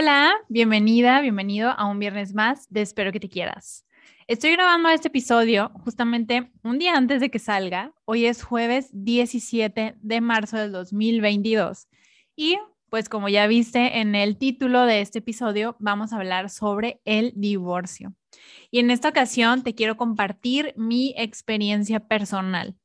Hola, bienvenida, bienvenido a un viernes más de Espero que te quieras. Estoy grabando este episodio justamente un día antes de que salga. Hoy es jueves 17 de marzo del 2022. Y pues como ya viste en el título de este episodio, vamos a hablar sobre el divorcio. Y en esta ocasión te quiero compartir mi experiencia personal.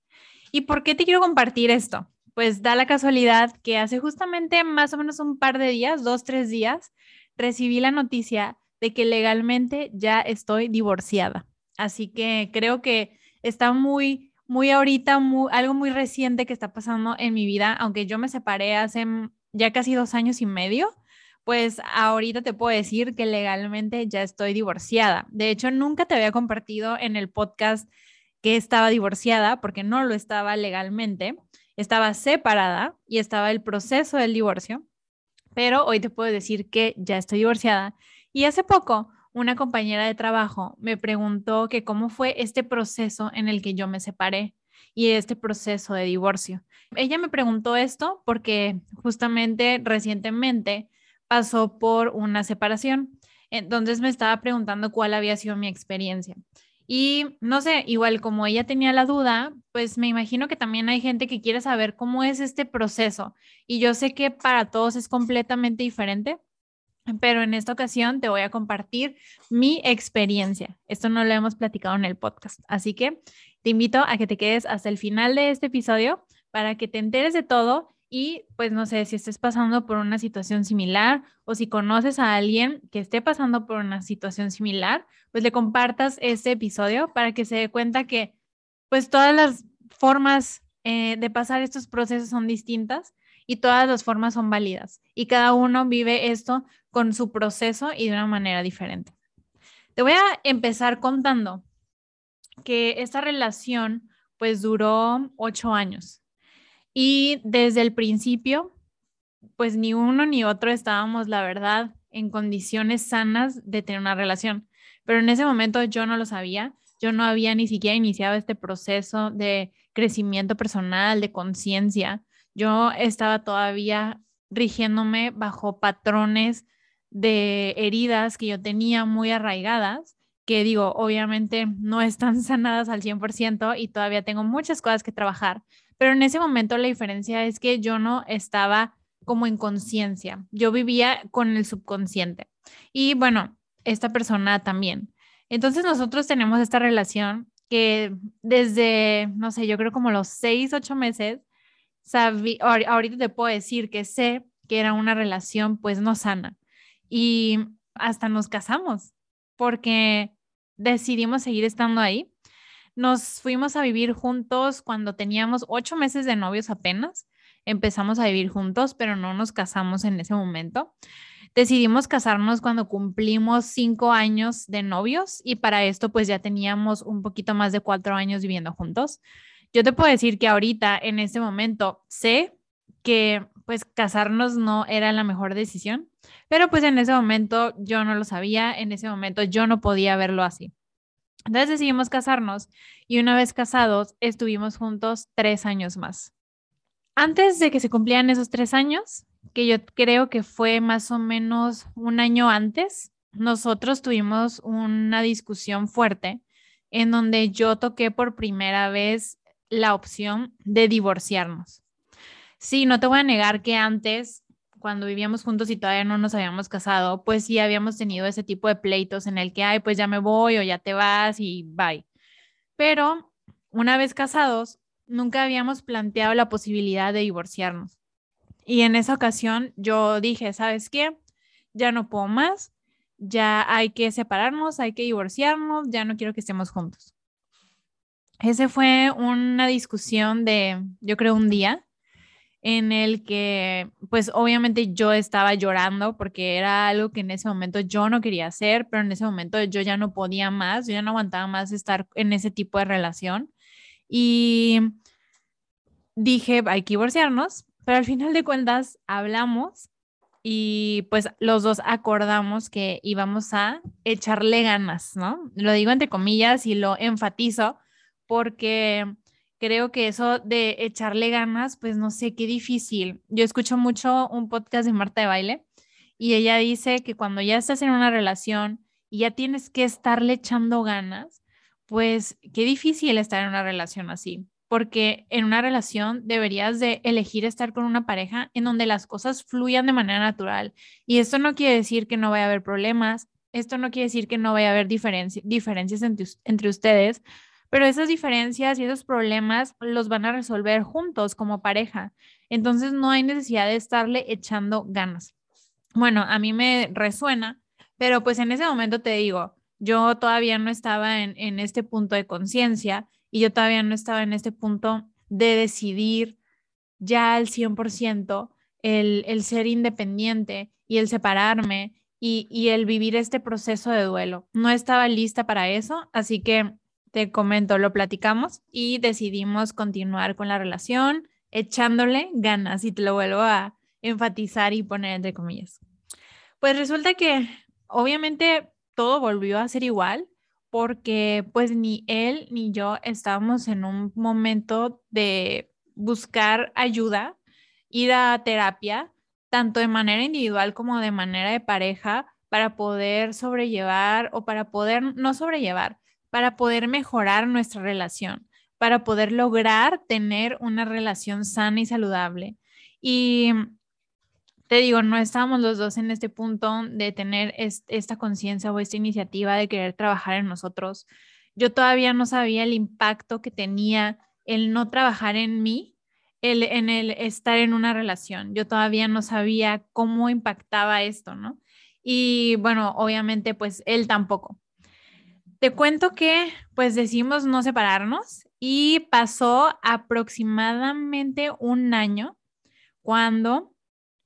¿Y por qué te quiero compartir esto? Pues da la casualidad que hace justamente más o menos un par de días, dos, tres días, recibí la noticia de que legalmente ya estoy divorciada. Así que creo que está muy, muy ahorita, algo muy reciente que está pasando en mi vida, aunque yo me separé hace ya casi dos años y medio, pues ahorita te puedo decir que legalmente ya estoy divorciada. De hecho, nunca te había compartido en el podcast que estaba divorciada porque no lo estaba legalmente, estaba separada y estaba el proceso del divorcio, pero hoy te puedo decir que ya estoy divorciada y hace poco una compañera de trabajo me preguntó que cómo fue este proceso en el que yo me separé y este proceso de divorcio. Ella me preguntó esto porque justamente recientemente pasó por una separación. Entonces me estaba preguntando cuál había sido mi experiencia. Y no sé, igual como ella tenía la duda, pues me imagino que también hay gente que quiere saber cómo es este proceso. Y yo sé que para todos es completamente diferente, pero en esta ocasión te voy a compartir mi experiencia. Esto no lo hemos platicado en el podcast, así que te invito a que te quedes hasta el final de este episodio para que te enteres de todo y pues no sé si estés pasando por una situación similar o si conoces a alguien que esté pasando por una situación similar, pues le compartas este episodio para que se dé cuenta que pues todas las formas eh, de pasar estos procesos son distintas y todas las formas son válidas y cada uno vive esto con su proceso y de una manera diferente. Te voy a empezar contando que esta relación pues duró ocho años y desde el principio pues ni uno ni otro estábamos, la verdad, en condiciones sanas de tener una relación. Pero en ese momento yo no lo sabía, yo no había ni siquiera iniciado este proceso de crecimiento personal, de conciencia. Yo estaba todavía rigiéndome bajo patrones de heridas que yo tenía muy arraigadas, que digo, obviamente no están sanadas al 100% y todavía tengo muchas cosas que trabajar, pero en ese momento la diferencia es que yo no estaba como en conciencia, yo vivía con el subconsciente. Y bueno, esta persona también. Entonces nosotros tenemos esta relación que desde, no sé, yo creo como los seis, ocho meses, sabí, ahorita te puedo decir que sé que era una relación pues no sana y hasta nos casamos porque decidimos seguir estando ahí. Nos fuimos a vivir juntos cuando teníamos ocho meses de novios apenas. Empezamos a vivir juntos, pero no nos casamos en ese momento. Decidimos casarnos cuando cumplimos cinco años de novios y para esto pues ya teníamos un poquito más de cuatro años viviendo juntos. Yo te puedo decir que ahorita, en este momento, sé que pues casarnos no era la mejor decisión, pero pues en ese momento yo no lo sabía, en ese momento yo no podía verlo así. Entonces decidimos casarnos y una vez casados estuvimos juntos tres años más. Antes de que se cumplieran esos tres años, que yo creo que fue más o menos un año antes, nosotros tuvimos una discusión fuerte en donde yo toqué por primera vez la opción de divorciarnos. Sí, no te voy a negar que antes, cuando vivíamos juntos y todavía no nos habíamos casado, pues sí habíamos tenido ese tipo de pleitos en el que, ay, pues ya me voy o ya te vas y bye. Pero una vez casados, nunca habíamos planteado la posibilidad de divorciarnos. Y en esa ocasión yo dije, ¿sabes qué? Ya no puedo más, ya hay que separarnos, hay que divorciarnos, ya no quiero que estemos juntos. Ese fue una discusión de, yo creo, un día en el que pues obviamente yo estaba llorando porque era algo que en ese momento yo no quería hacer, pero en ese momento yo ya no podía más, yo ya no aguantaba más estar en ese tipo de relación y dije, hay que divorciarnos, pero al final de cuentas hablamos y pues los dos acordamos que íbamos a echarle ganas, ¿no? Lo digo entre comillas y lo enfatizo porque creo que eso de echarle ganas, pues no sé, qué difícil. Yo escucho mucho un podcast de Marta de Baile y ella dice que cuando ya estás en una relación y ya tienes que estarle echando ganas, pues qué difícil estar en una relación así, porque en una relación deberías de elegir estar con una pareja en donde las cosas fluyan de manera natural. Y esto no quiere decir que no vaya a haber problemas, esto no quiere decir que no vaya a haber diferencias entre, entre ustedes, pero esas diferencias y esos problemas los van a resolver juntos como pareja. Entonces no hay necesidad de estarle echando ganas. Bueno, a mí me resuena, pero pues en ese momento te digo, yo todavía no estaba en, este punto de conciencia y yo todavía no estaba en este punto de decidir ya al 100% el, el ser independiente y el separarme y, y, el vivir este proceso de duelo. No estaba lista para eso, así que te comento, lo platicamos y decidimos continuar con la relación echándole ganas y te lo vuelvo a enfatizar y poner entre comillas. Pues resulta que obviamente todo volvió a ser igual porque pues ni él ni yo estábamos en un momento de buscar ayuda, ir a terapia, tanto de manera individual como de manera de pareja, para poder sobrellevar o para poder, no sobrellevar, para poder mejorar nuestra relación, para poder lograr tener una relación sana y saludable. Y te digo, no estábamos los dos en este punto de tener esta conciencia o esta iniciativa de querer trabajar en nosotros. Yo todavía no sabía el impacto que tenía el no trabajar en mí, el, en el estar en una relación. Yo todavía no sabía cómo impactaba esto, ¿no? Y bueno, obviamente, pues él tampoco. Te cuento que pues decidimos no separarnos y pasó aproximadamente un año cuando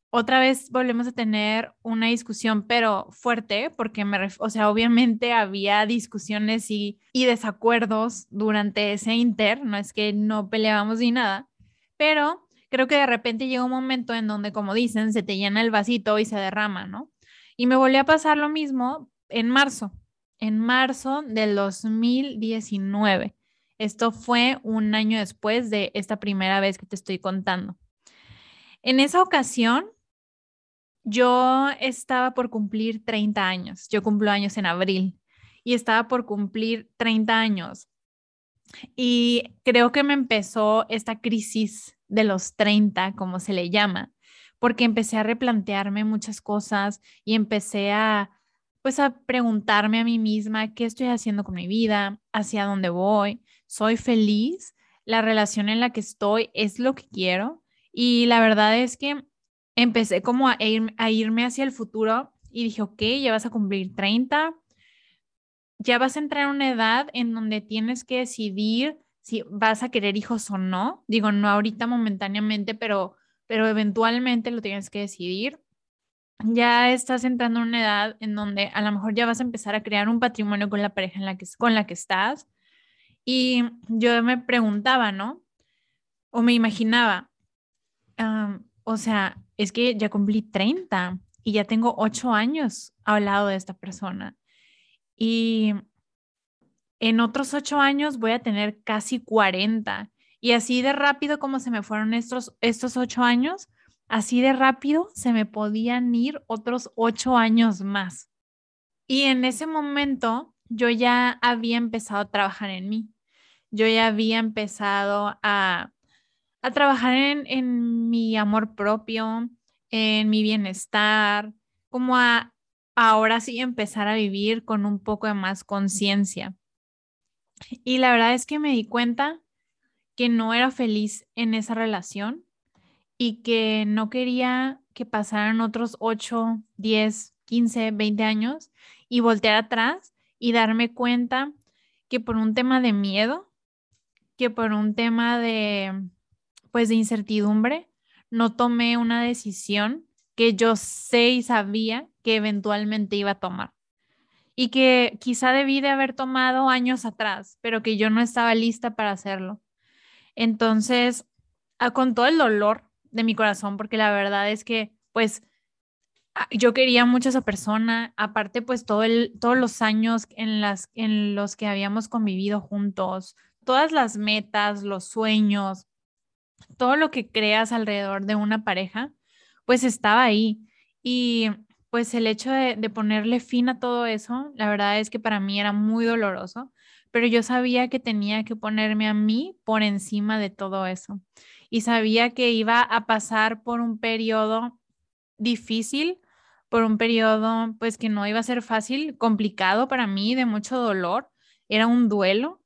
otra vez volvemos a tener una discusión, pero fuerte, porque me, o sea, obviamente había discusiones y, y desacuerdos durante ese inter, no es que no peleábamos ni nada, pero creo que de repente llega un momento en donde, como dicen, se te llena el vasito y se derrama, ¿no? Y me volvió a pasar lo mismo en marzo, en marzo del 2019. Esto fue un año después de esta primera vez que te estoy contando. En esa ocasión, yo estaba por cumplir 30 años. Yo cumplo años en abril y estaba por cumplir 30 años. Y creo que me empezó esta crisis de los 30, como se le llama, porque empecé a replantearme muchas cosas y empecé a pues a preguntarme a mí misma qué estoy haciendo con mi vida, hacia dónde voy, soy feliz, la relación en la que estoy es lo que quiero y la verdad es que empecé como a, irme hacia el futuro y dije, ok, ya vas a cumplir 30, ya vas a entrar en una edad en donde tienes que decidir si vas a querer hijos o no. Digo, no ahorita momentáneamente, pero, pero eventualmente lo tienes que decidir. Ya estás entrando en una edad en donde a lo mejor ya vas a empezar a crear un patrimonio con la pareja con la que estás. Y yo me preguntaba, ¿no? O me imaginaba, o sea, es que ya cumplí 30 y ya tengo 8 años al lado de esta persona. Y en otros 8 años voy a tener casi 40. Y así de rápido como se me fueron estos, estos 8 años, así de rápido se me podían ir otros 8 años más. Y en ese momento yo ya había empezado a trabajar en mí. Yo ya había empezado a, a trabajar en, en mi amor propio, en mi bienestar, como a ahora sí empezar a vivir con un poco de más conciencia. Y la verdad es que me di cuenta que no era feliz en esa relación y que no quería que pasaran otros 8, 10, 15, 20 años y voltear atrás y darme cuenta que por un tema de miedo, que por un tema de pues de incertidumbre, no tomé una decisión que yo sé y sabía que eventualmente iba a tomar y que quizá debí de haber tomado años atrás, pero que yo no estaba lista para hacerlo. Entonces, ah, con todo el dolor de mi corazón, porque la verdad es que, pues, ah, yo quería mucho a esa persona, aparte, pues, todo el, todos los años en, las, en los que habíamos convivido juntos, todas las metas, los sueños, todo lo que creas alrededor de una pareja, pues estaba ahí. Y pues el hecho de, de ponerle fin a todo eso, la verdad es que para mí era muy doloroso, pero yo sabía que tenía que ponerme a mí por encima de todo eso y sabía que iba a pasar por un periodo difícil, por un periodo pues que no iba a ser fácil, complicado para mí, de mucho dolor, era un duelo,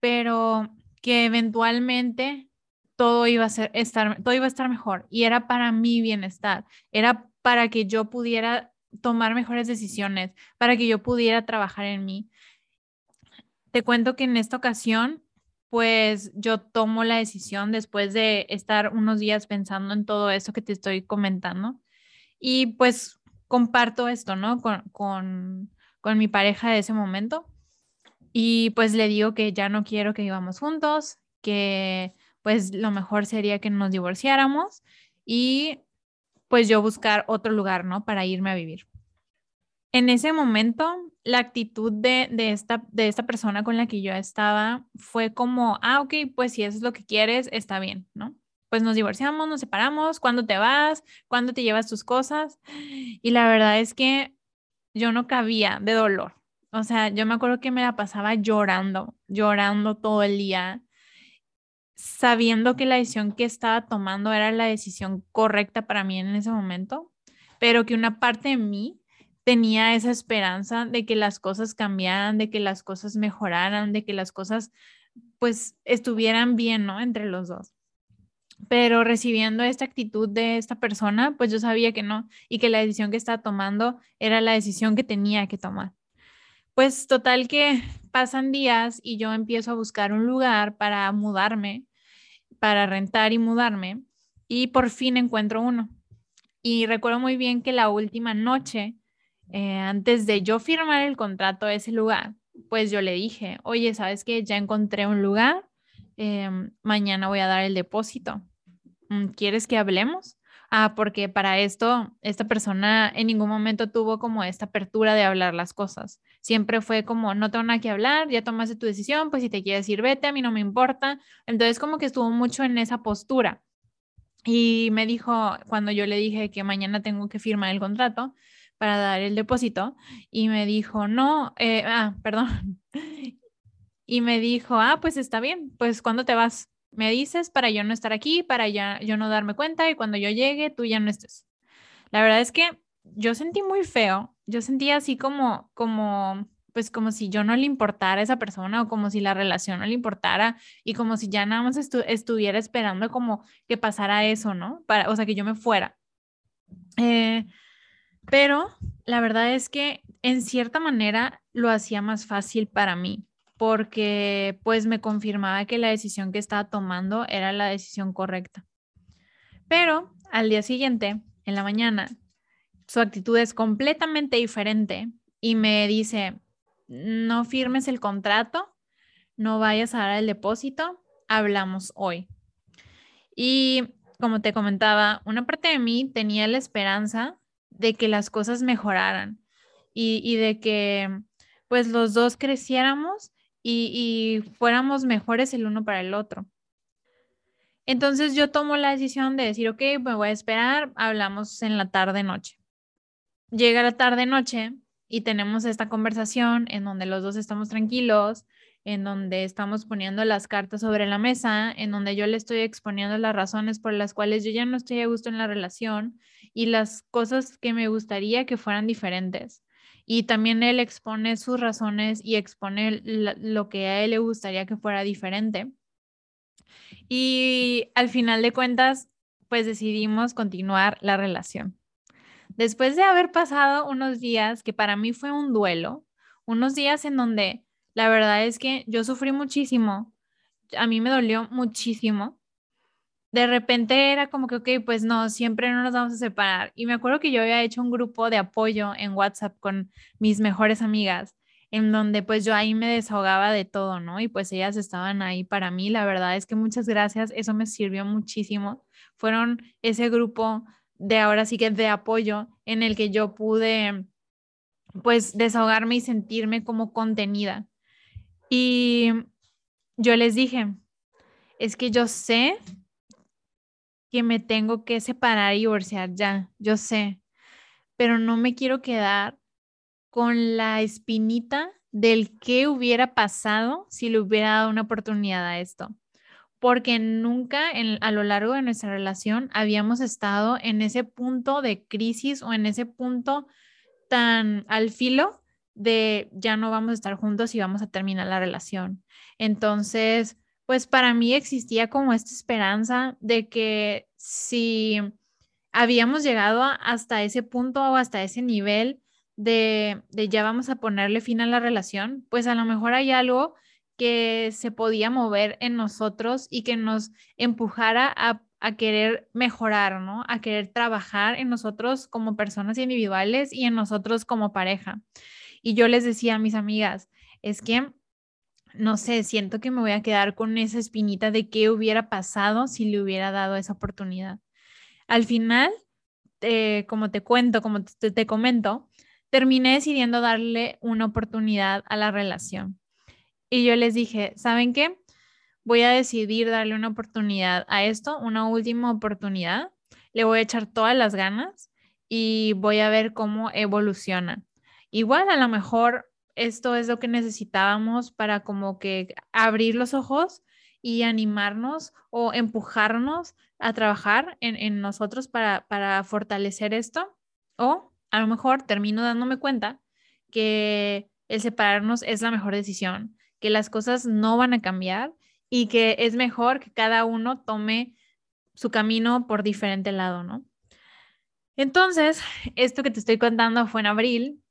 pero que eventualmente todo iba a ser estar todo iba a estar mejor y era para mi bienestar, era para que yo pudiera tomar mejores decisiones, para que yo pudiera trabajar en mí. Te cuento que en esta ocasión pues yo tomo la decisión después de estar unos días pensando en todo eso que te estoy comentando y pues comparto esto, ¿no? Con, con, con mi pareja de ese momento y pues le digo que ya no quiero que vivamos juntos, que pues lo mejor sería que nos divorciáramos y pues yo buscar otro lugar, ¿no? Para irme a vivir. En ese momento, la actitud de, esta, esta persona con la que yo estaba fue como, ah, ok, pues si eso es lo que quieres, está bien, ¿no? Pues nos divorciamos, nos separamos, ¿cuándo te vas? ¿Cuándo te llevas tus cosas? Y la verdad es que yo no cabía de dolor. O sea, yo me acuerdo que me la pasaba llorando, llorando todo el día, sabiendo que la decisión que estaba tomando era la decisión correcta para mí en ese momento, pero que una parte de mí tenía esa esperanza de que las cosas cambiaran, de que las cosas mejoraran, de que las cosas pues estuvieran bien, ¿no? Entre los dos. Pero recibiendo esta actitud de esta persona, pues yo sabía que no y que la decisión que estaba tomando era la decisión que tenía que tomar. Pues total que pasan días y yo empiezo a buscar un lugar para mudarme, para rentar y mudarme y por fin encuentro uno. Y recuerdo muy bien que la última noche eh, antes de yo firmar el contrato a ese lugar, pues yo le dije, oye, ¿sabes qué? Ya encontré un lugar, em, mañana voy a dar el depósito. Mm, ¿Quieres que hablemos? Ah, porque para esto, esta persona en ningún momento tuvo como esta apertura de hablar las cosas. Siempre fue como, no tengo nada que hablar, ya tomaste tu decisión, pues si te quieres ir, vete, a mí no me importa. Entonces como que estuvo mucho en esa postura. Y me dijo, cuando yo le dije que mañana tengo que firmar el contrato, para dar el depósito y me dijo, no, eh, ah, perdón. Y me dijo, ah, pues está bien, pues ¿cuándo te vas? Me dices para yo no estar aquí, para ya yo no darme cuenta y cuando yo llegue tú ya no estés. La verdad es que yo sentí muy feo, yo sentí así como, como, pues como si yo no le importara a esa persona o como si la relación no le importara y como si ya nada más estuviera esperando como que pasara eso, ¿no? Para, o sea, que yo me fuera. Eh, pero la verdad es que en cierta manera lo hacía más fácil para mí porque pues me confirmaba que la decisión que estaba tomando era la decisión correcta. Pero al día siguiente, en la mañana, su actitud es completamente diferente y me dice, no firmes el contrato, no vayas a dar el depósito, hablamos hoy. Y como te comentaba, una parte de mí tenía la esperanza de que las cosas mejoraran y, de que pues los dos creciéramos y, y, fuéramos mejores el uno para el otro. Entonces yo tomo la decisión de decir, ok, me voy a esperar, hablamos en la tarde-noche. Llega la tarde-noche y tenemos esta conversación en donde los dos estamos tranquilos, en donde estamos poniendo las cartas sobre la mesa, en donde yo le estoy exponiendo las razones por las cuales yo ya no estoy a gusto en la relación y las cosas que me gustaría que fueran diferentes. Y también él expone sus razones y expone lo que a él le gustaría que fuera diferente. Y al final de cuentas, pues decidimos continuar la relación. Después de haber pasado unos días que para mí fue un duelo, unos días en donde la verdad es que yo sufrí muchísimo, a mí me dolió muchísimo. De repente era como que, ok, pues no, siempre no nos vamos a separar. Y me acuerdo que yo había hecho un grupo de apoyo en WhatsApp con mis mejores amigas, en donde pues yo ahí me desahogaba de todo, ¿no? Y pues ellas estaban ahí para mí. La verdad es que muchas gracias, eso me sirvió muchísimo. Fueron ese grupo de ahora sí que de apoyo en el que yo pude pues desahogarme y sentirme como contenida. Y yo les dije, es que yo sé que me tengo que separar y divorciar ya, yo sé, pero no me quiero quedar con la espinita del qué hubiera pasado si le hubiera dado una oportunidad a esto. Porque nunca a lo largo de nuestra relación habíamos estado en ese punto de crisis o en ese punto tan al filo de ya no vamos a estar juntos y vamos a terminar la relación. Entonces, pues para mí existía como esta esperanza de que si habíamos llegado hasta ese punto o hasta ese nivel de, de ya vamos a ponerle fin a la relación, pues a lo mejor hay algo que se podía mover en nosotros y que nos empujara a, a, querer mejorar, ¿no? A querer trabajar en nosotros como personas individuales y en nosotros como pareja. Y yo les decía a mis amigas, es que, no sé, siento que me voy a quedar con esa espinita de qué hubiera pasado si le hubiera dado esa oportunidad. Al final, eh, como te cuento, como te, te comento, terminé decidiendo darle una oportunidad a la relación. Y yo les dije, ¿saben qué? Voy a decidir darle una oportunidad a esto, una última oportunidad. Le voy a echar todas las ganas y voy a ver cómo evoluciona. Igual a lo mejor esto es lo que necesitábamos para como que abrir los ojos y animarnos o empujarnos a trabajar en, nosotros para, para fortalecer esto. O a lo mejor termino dándome cuenta que el separarnos es la mejor decisión, que las cosas no van a cambiar y que es mejor que cada uno tome su camino por diferente lado, ¿no? Entonces, esto que te estoy contando fue en abril,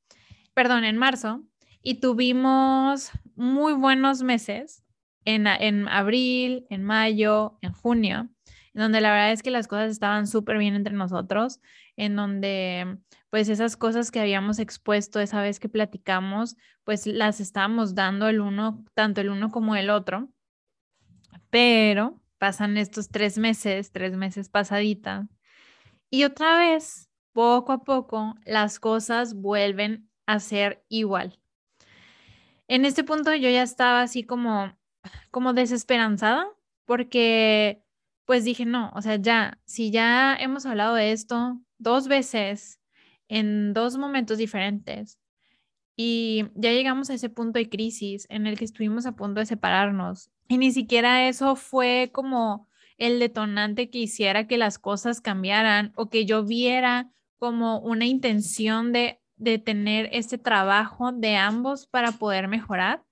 perdón, en marzo, y tuvimos muy buenos meses en, abril, en mayo, en junio, en donde la verdad es que las cosas estaban súper bien entre nosotros, en donde pues esas cosas que habíamos expuesto esa vez que platicamos, pues las estábamos dando el uno, tanto el uno como el otro. Pero pasan estos tres meses, tres meses pasadita, y otra vez, poco a poco, las cosas vuelven a ser igual. En este punto yo ya estaba así como como desesperanzada porque pues dije, no, o sea, ya, si ya hemos hablado de esto dos veces en dos momentos diferentes y ya llegamos a ese punto de crisis en el que estuvimos a punto de separarnos y ni siquiera eso fue como el detonante que hiciera que las cosas cambiaran o que yo viera como una intención de, de tener este trabajo de ambos para poder mejorar.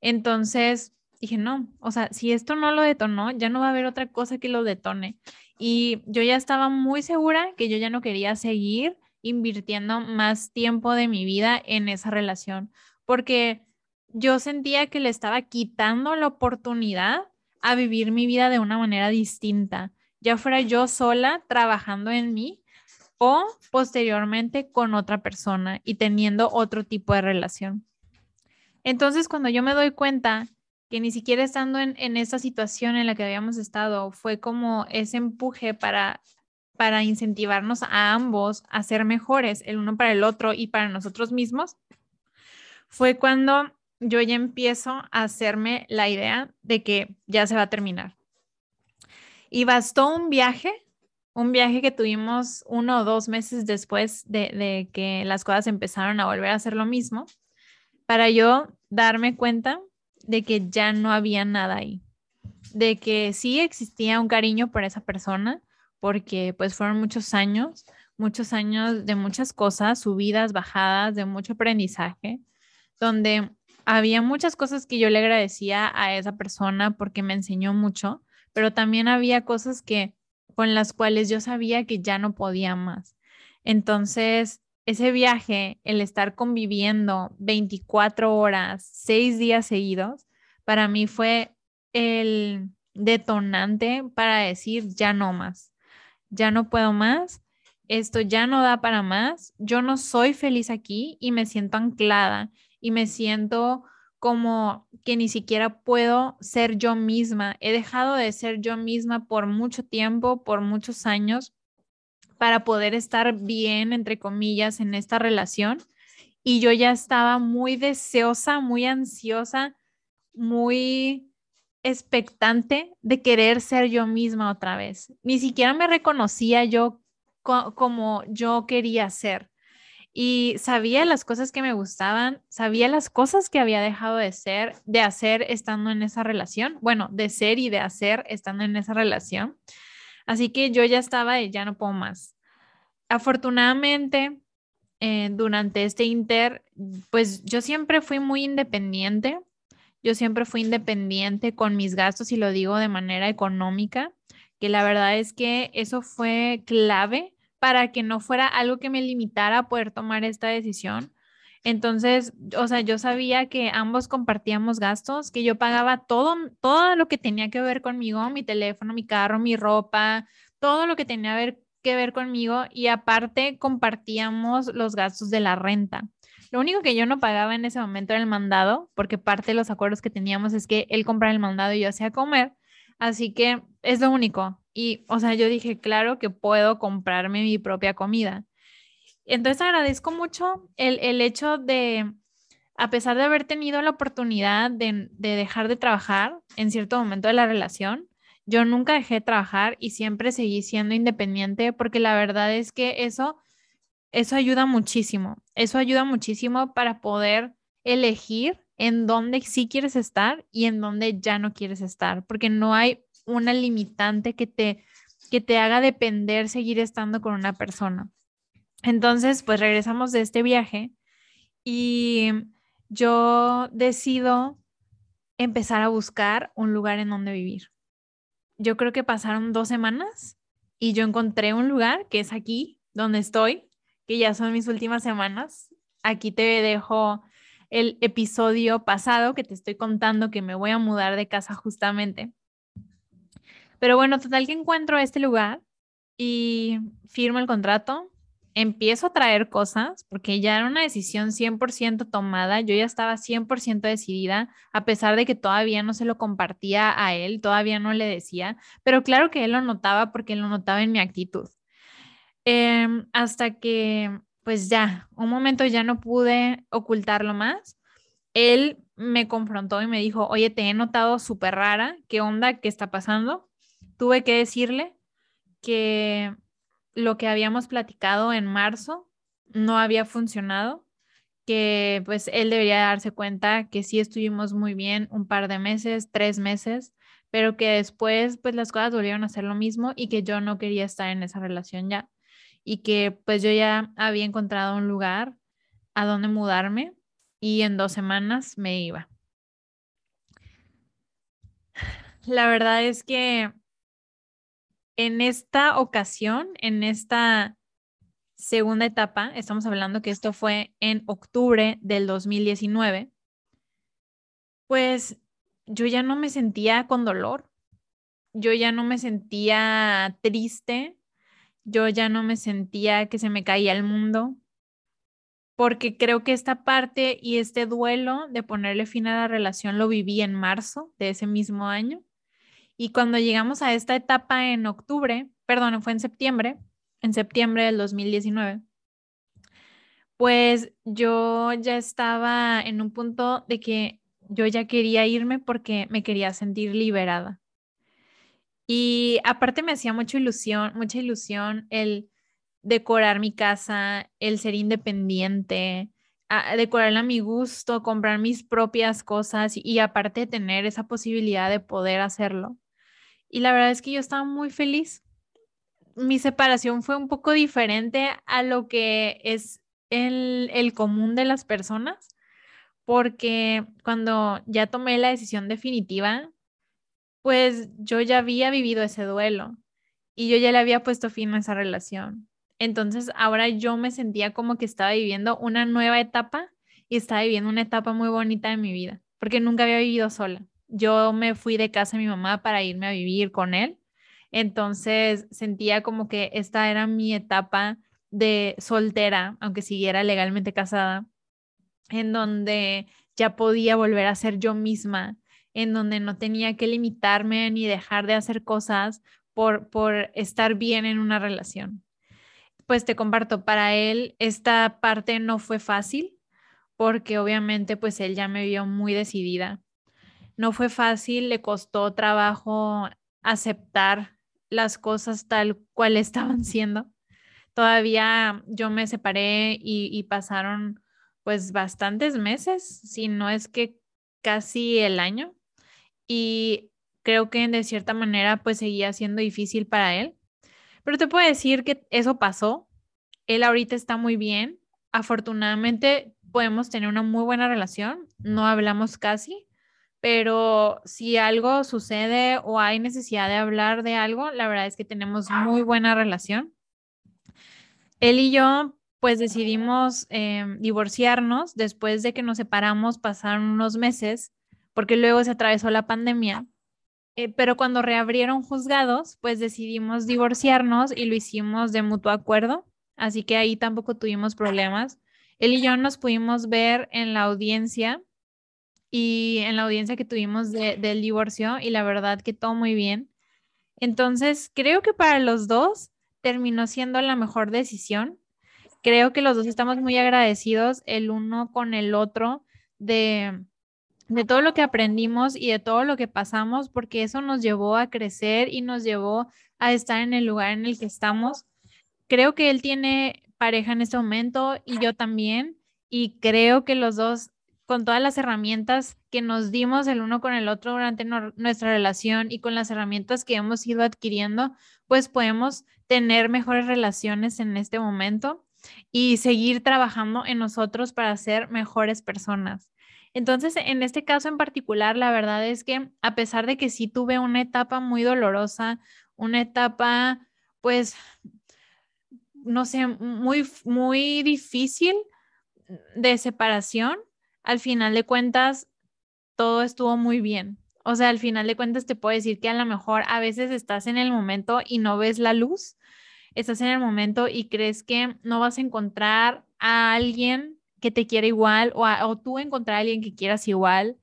Entonces, dije, no, o sea, si esto no lo detonó, ya no va a haber otra cosa que lo detone. Y yo ya estaba muy segura que yo ya no quería seguir invirtiendo más tiempo de mi vida en esa relación, porque yo sentía que le estaba quitando la oportunidad a vivir mi vida de una manera distinta, ya fuera yo sola trabajando en mí o posteriormente con otra persona y teniendo otro tipo de relación. Entonces, cuando yo me doy cuenta que ni siquiera estando en, en esa situación en la que habíamos estado, fue como ese empuje para, para incentivarnos a ambos a ser mejores, el uno para el otro y para nosotros mismos, fue cuando yo ya empiezo a hacerme la idea de que ya se va a terminar. Y bastó un viaje, un viaje que tuvimos uno o dos meses después de, que las cosas empezaron a volver a hacer lo mismo, para yo darme cuenta de que ya no había nada ahí, de que sí existía un cariño por esa persona, porque pues fueron muchos años, muchos años de muchas cosas, subidas, bajadas, de mucho aprendizaje, donde había muchas cosas que yo le agradecía a esa persona porque me enseñó mucho, pero también había cosas que con las cuales yo sabía que ya no podía más. Entonces, ese viaje, el estar conviviendo 24 horas, 6 días seguidos, para mí fue el detonante para decir ya no más, ya no puedo más, esto ya no da para más, yo no soy feliz aquí y me siento anclada y me siento como que ni siquiera puedo ser yo misma. He dejado de ser yo misma por mucho tiempo, por muchos años para poder estar bien, entre comillas, en esta relación. Y yo ya estaba muy deseosa, muy ansiosa, muy expectante de querer ser yo misma otra vez. Ni siquiera me reconocía yo como yo quería ser. Y sabía las cosas que me gustaban, sabía las cosas que había dejado de ser, de hacer estando en esa relación, bueno, de ser y de hacer estando en esa relación. Así que yo ya estaba y ya no puedo más. Afortunadamente, eh, durante este inter, pues yo siempre fui muy independiente. Yo siempre fui independiente con mis gastos y lo digo de manera económica, que la verdad es que eso fue clave para que no fuera algo que me limitara a poder tomar esta decisión. Entonces, o sea, yo sabía que ambos compartíamos gastos, que yo pagaba todo, todo lo que tenía que ver conmigo, mi teléfono, mi carro, mi ropa, todo lo que tenía que ver, que ver conmigo y aparte compartíamos los gastos de la renta. Lo único que yo no pagaba en ese momento era el mandado, porque parte de los acuerdos que teníamos es que él compraba el mandado y yo hacía comer. Así que es lo único. Y, o sea, yo dije, claro que puedo comprarme mi propia comida. Entonces agradezco mucho el, hecho de, a pesar de haber tenido la oportunidad de, de, dejar de trabajar en cierto momento de la relación, yo nunca dejé de trabajar y siempre seguí siendo independiente porque la verdad es que eso, eso ayuda muchísimo. Eso ayuda muchísimo para poder elegir en dónde sí quieres estar y en dónde ya no quieres estar, porque no hay una limitante que te, que te haga depender seguir estando con una persona. Entonces, pues regresamos de este viaje y yo decido empezar a buscar un lugar en donde vivir. Yo creo que pasaron dos semanas y yo encontré un lugar que es aquí, donde estoy, que ya son mis últimas semanas. Aquí te dejo el episodio pasado que te estoy contando que me voy a mudar de casa justamente. Pero bueno, total que encuentro este lugar y firmo el contrato, empiezo a traer cosas porque ya era una decisión 100% tomada, yo ya estaba 100% decidida, a pesar de que todavía no se lo compartía a él, todavía no le decía, pero claro que él lo notaba porque lo notaba en mi actitud. Em, hasta que, pues ya, un momento ya no pude ocultarlo más. Él me confrontó y me dijo, oye, te he notado súper rara, ¿qué onda? ¿Qué está pasando? tuve que decirle que lo que habíamos platicado en marzo no había funcionado, que pues él debería darse cuenta que sí estuvimos muy bien un par de meses, tres meses, pero que después pues las cosas volvieron a ser lo mismo y que yo no quería estar en esa relación ya y que pues yo ya había encontrado un lugar a donde mudarme y en dos semanas me iba. La verdad es que en esta ocasión, en esta segunda etapa, estamos hablando que esto fue en octubre del 2019, pues yo ya no me sentía con dolor, yo ya no me sentía triste, yo ya no me sentía que se me caía el mundo, porque creo que esta parte y este duelo de ponerle fin a la relación lo viví en marzo de ese mismo año. Y cuando llegamos a esta etapa en octubre, perdón, fue en septiembre, en septiembre del 2019, pues yo ya estaba en un punto de que yo ya quería irme porque me quería sentir liberada. Y aparte me hacía mucha ilusión, mucha ilusión el decorar mi casa, el ser independiente, decorarla a mi gusto, comprar mis propias cosas y aparte tener esa posibilidad de poder hacerlo. Y la verdad es que yo estaba muy feliz. Mi separación fue un poco diferente a lo que es el, el común de las personas, porque cuando ya tomé la decisión definitiva, pues yo ya había vivido ese duelo y yo ya le había puesto fin a esa relación. Entonces ahora yo me sentía como que estaba viviendo una nueva etapa y estaba viviendo una etapa muy bonita de mi vida, porque nunca había vivido sola yo me fui de casa de mi mamá para irme a vivir con él. Entonces sentía como que esta era mi etapa de soltera, aunque siguiera legalmente casada, en donde ya podía volver a ser yo misma, en donde no tenía que limitarme ni dejar de hacer cosas por, por estar bien en una relación. Pues te comparto, para él esta parte no fue fácil porque obviamente pues él ya me vio muy decidida no fue fácil, le costó trabajo aceptar las cosas tal cual estaban siendo. todavía yo me separé y, y pasaron pues bastantes meses, si no es que casi el año. Y creo que de cierta manera pues seguía siendo difícil para él. Pero te puedo decir que eso pasó. Él ahorita está muy bien. Afortunadamente podemos tener una muy buena relación. No hablamos casi, pero si algo sucede o hay necesidad de hablar de algo, la verdad es que tenemos muy buena relación. Él y yo pues decidimos em, divorciarnos después de que nos separamos, pasaron unos meses, porque luego se atravesó la pandemia. Eh, pero cuando reabrieron juzgados, pues decidimos divorciarnos y lo hicimos de mutuo acuerdo, así que ahí tampoco tuvimos problemas. Él y yo nos pudimos ver en la audiencia y en la audiencia que tuvimos del divorcio y la verdad que todo muy bien. Entonces, creo que para los dos terminó siendo la mejor decisión creo que los dos estamos muy agradecidos el uno con el otro de, de todo lo que aprendimos y de todo lo que pasamos, porque eso nos llevó a crecer y nos llevó a estar en el lugar en el que estamos. Creo que él tiene pareja en este momento y yo también, y creo que los dos, con todas las herramientas que nos dimos el uno con el otro durante nuestra relación y con las herramientas que hemos ido adquiriendo, pues podemos tener mejores relaciones en este momento y seguir trabajando en nosotros para ser mejores personas. Entonces, en este caso en particular, la verdad es que a pesar de que sí tuve una etapa muy dolorosa, una etapa, pues, no sé, muy, muy difícil de separación, al final de cuentas, todo estuvo muy bien. O sea, al final de cuentas te puedo decir que a lo mejor a veces estás en el momento y no ves la luz, estás en el momento y crees que no vas a encontrar a alguien que te quiera igual o, o tú encontrar a alguien que quieras igual,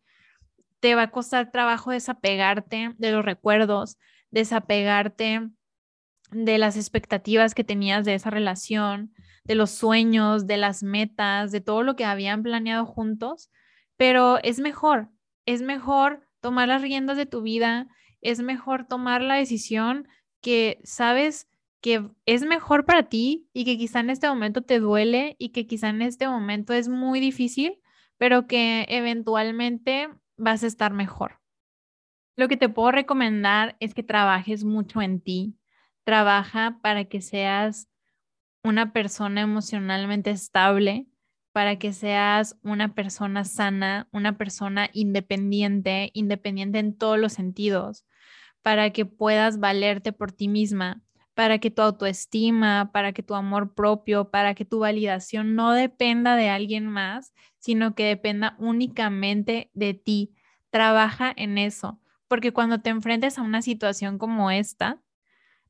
te va a costar trabajo desapegarte de los recuerdos, desapegarte de las expectativas que tenías de esa relación, de los sueños, de las metas, de todo lo que habían planeado juntos, pero es mejor, es mejor tomar las riendas de tu vida, es mejor tomar la decisión que sabes que es mejor para ti y que quizá en este momento te duele y que quizá en este momento es muy difícil, pero que eventualmente vas a estar mejor. Lo que te puedo recomendar es que trabajes mucho en ti. Trabaja para que seas una persona emocionalmente estable, para que seas una persona sana, una persona independiente, independiente en todos los sentidos, para que puedas valerte por ti misma, para que tu autoestima, para que tu amor propio, para que tu validación no dependa de alguien más, sino que dependa únicamente de ti. Trabaja en eso, porque cuando te enfrentes a una situación como esta,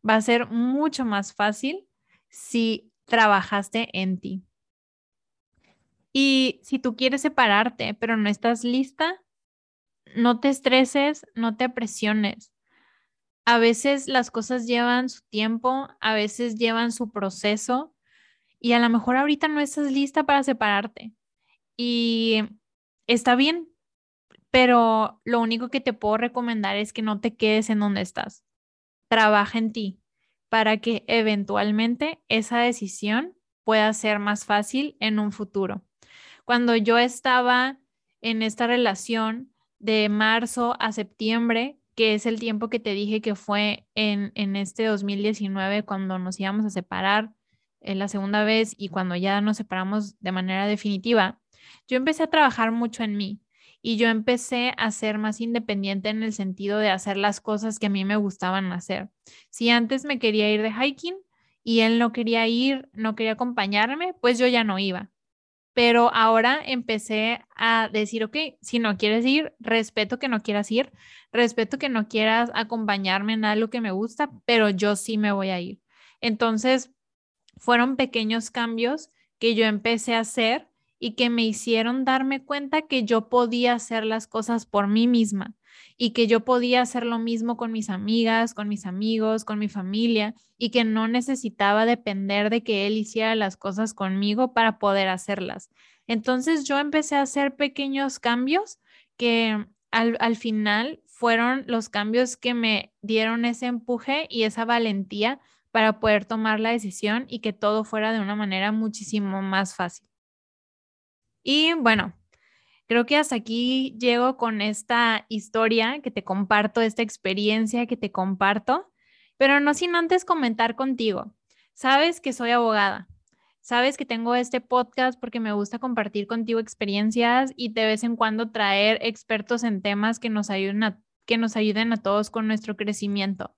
va a ser mucho más fácil si trabajaste en ti. Y si tú quieres separarte, pero no estás lista, no te estreses, no te presiones a veces las cosas llevan su tiempo, a veces llevan su proceso y a lo mejor ahorita no estás lista para separarte. Y está bien, pero lo único que te puedo recomendar es que no te quedes en donde estás. Trabaja en ti para que eventualmente esa decisión pueda ser más fácil en un futuro. Cuando yo estaba en esta relación de marzo a septiembre, que es el tiempo que te dije que fue en, en este 2019 cuando nos íbamos a separar en la segunda vez y cuando ya nos separamos de manera definitiva, yo empecé a trabajar mucho en mí y yo empecé a ser más independiente en el sentido de hacer las cosas que a mí me gustaban hacer. Si antes me quería ir de hiking y él no quería ir, no quería acompañarme, pues yo ya no iba pero ahora empecé a decir, ok, si no quieres ir, respeto que no quieras ir, respeto que no quieras acompañarme en algo que me gusta, pero yo sí me voy a ir. Entonces, fueron pequeños cambios que yo empecé a hacer y que me hicieron darme cuenta que yo podía hacer las cosas por mí misma y que yo podía hacer lo mismo con mis amigas, con mis amigos, con mi familia y que no necesitaba depender de que él hiciera las cosas conmigo para poder hacerlas. Entonces yo empecé a hacer pequeños cambios que al, final fueron los cambios que me dieron ese empuje y esa valentía para poder tomar la decisión y que todo fuera de una manera muchísimo más fácil. Y bueno, creo que hasta aquí llego con esta historia que te comparto, esta experiencia que te comparto, pero no sin antes comentar contigo. Sabes que soy abogada, sabes que tengo este podcast porque me gusta compartir contigo experiencias y de vez en cuando traer expertos en temas que nos ayuden a, todos con nuestro crecimiento.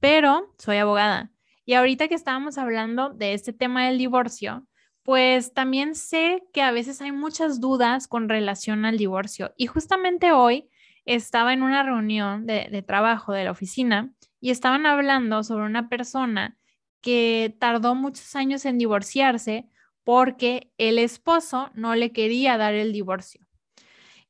Pero soy abogada. Y ahorita que estábamos hablando de este tema del divorcio, pues también sé que a veces hay muchas dudas con relación al divorcio. Y justamente hoy estaba en una reunión de, trabajo de la oficina y estaban hablando sobre una persona que tardó muchos años en divorciarse porque el esposo no le quería dar el divorcio.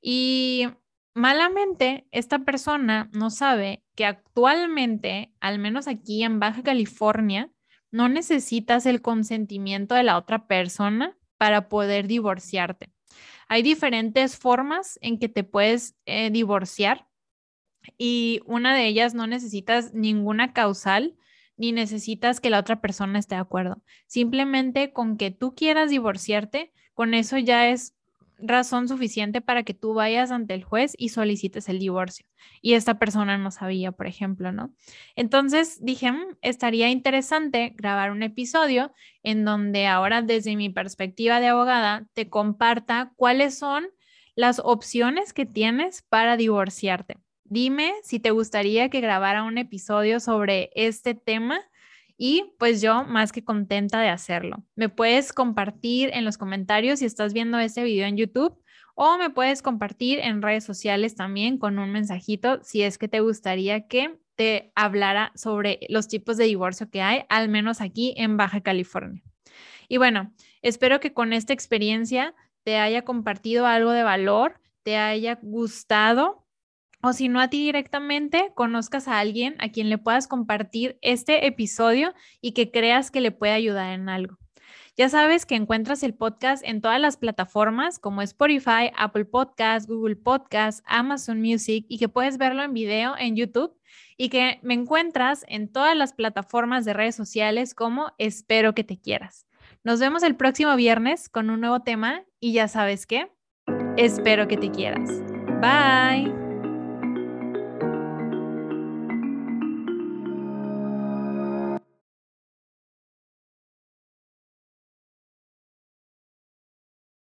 Y malamente, esta persona no sabe que actualmente, al menos aquí en Baja California, no necesitas el consentimiento de la otra persona para poder divorciarte. Hay diferentes formas en que te puedes eh, divorciar y una de ellas no necesitas ninguna causal ni necesitas que la otra persona esté de acuerdo. Simplemente con que tú quieras divorciarte, con eso ya es razón suficiente para que tú vayas ante el juez y solicites el divorcio. Y esta persona no sabía, por ejemplo, ¿no? Entonces dije, mm, estaría interesante grabar un episodio en donde ahora desde mi perspectiva de abogada te comparta cuáles son las opciones que tienes para divorciarte. Dime si te gustaría que grabara un episodio sobre este tema y pues yo más que contenta de hacerlo. Me puedes compartir en los comentarios si estás viendo este video en YouTube o me puedes compartir en redes sociales también con un mensajito si es que te gustaría que te hablara sobre los tipos de divorcio que hay, al menos aquí en Baja California. Y bueno, espero que con esta experiencia te haya compartido algo de valor, te haya gustado o si no a ti directamente, conozcas a alguien a quien le puedas compartir este episodio y que creas que le puede ayudar en algo. Ya sabes que encuentras el podcast en todas las plataformas como Spotify, Apple Podcast, Google Podcast, Amazon Music y que puedes verlo en video en YouTube y que me encuentras en todas las plataformas de redes sociales como Espero que te quieras. Nos vemos el próximo viernes con un nuevo tema y ya sabes qué, espero que te quieras. Bye.